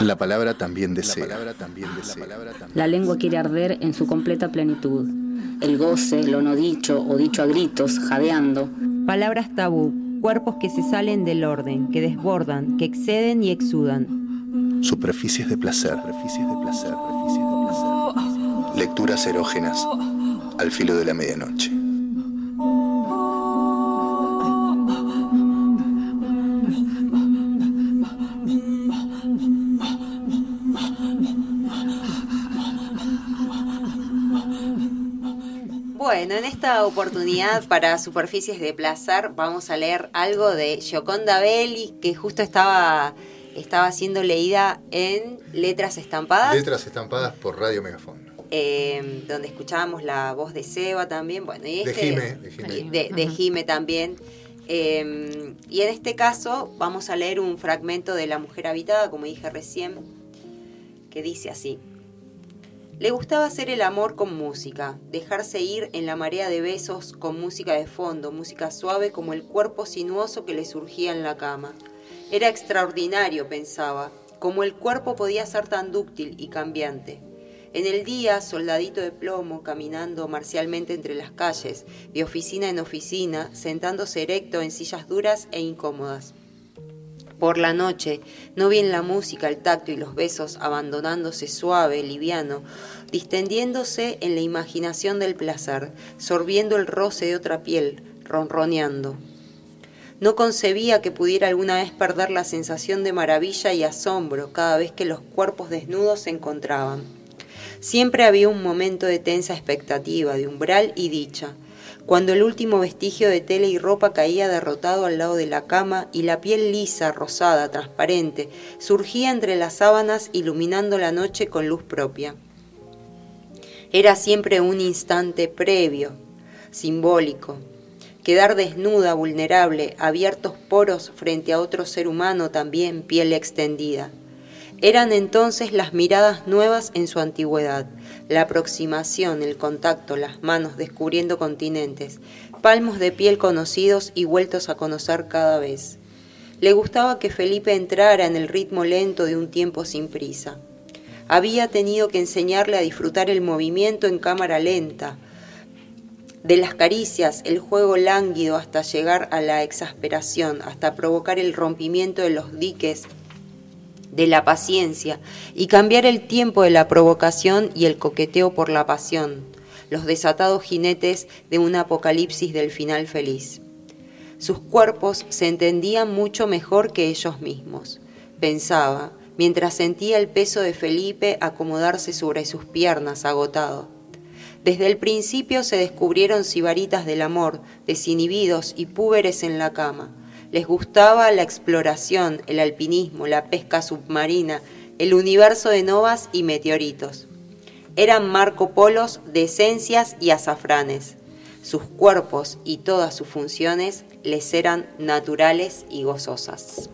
La palabra también desea. La lengua quiere arder en su completa plenitud. El goce, lo no dicho o dicho a gritos, jadeando. Palabras tabú, cuerpos que se salen del orden, que desbordan, que exceden y exudan. Superficies de placer. Superficies de placer. Superficies de placer. Lecturas erógenas al filo de la medianoche. Bueno, en esta oportunidad para Superficies de Placer vamos a leer algo de Gioconda Belli que justo estaba, estaba siendo leída en Letras Estampadas. Letras estampadas por Radio Megafón. eh, donde escuchábamos la voz de Seba también, bueno, y De este, Jime, de Jime. de- de Jime también. Eh, y en este caso vamos a leer un fragmento de La Mujer Habitada, como dije recién, que dice así. Le gustaba hacer el amor con música, dejarse ir en la marea de besos con música de fondo, música suave como el cuerpo sinuoso que le surgía en la cama. Era extraordinario, pensaba, como el cuerpo podía ser tan dúctil y cambiante. En el día, soldadito de plomo, caminando marcialmente entre las calles, de oficina en oficina, sentándose erecto en sillas duras e incómodas. Por la noche, no bien la música, el tacto y los besos abandonándose suave, liviano, distendiéndose en la imaginación del placer, sorbiendo el roce de otra piel, ronroneando. No concebía que pudiera alguna vez perder la sensación de maravilla y asombro cada vez que los cuerpos desnudos se encontraban. Siempre había un momento de tensa expectativa, de umbral y dicha, cuando el último vestigio de tela y ropa caía derrotado al lado de la cama y la piel lisa, rosada, transparente, surgía entre las sábanas iluminando la noche con luz propia. Era siempre un instante previo, simbólico. Quedar desnuda, vulnerable, abiertos poros frente a otro ser humano también, piel extendida. Eran entonces las miradas nuevas en su antigüedad, la aproximación, el contacto, las manos descubriendo continentes, palmos de piel conocidos y vueltos a conocer cada vez. Le gustaba que Felipe entrara en el ritmo lento de un tiempo sin prisa. Había tenido que enseñarle a disfrutar el movimiento en cámara lenta, de las caricias, el juego lánguido hasta llegar a la exasperación, hasta provocar el rompimiento de los diques de la paciencia y cambiar el tiempo de la provocación y el coqueteo por la pasión, los desatados jinetes de un apocalipsis del final feliz. Sus cuerpos se entendían mucho mejor que ellos mismos, pensaba, mientras sentía el peso de Felipe acomodarse sobre sus piernas agotado. Desde el principio se descubrieron sibaritas del amor, desinhibidos y púberes en la cama. Les gustaba la exploración, el alpinismo, la pesca submarina, el universo de novas y meteoritos. Eran Marco Polos de esencias y azafranes. Sus cuerpos y todas sus funciones les eran naturales y gozosas.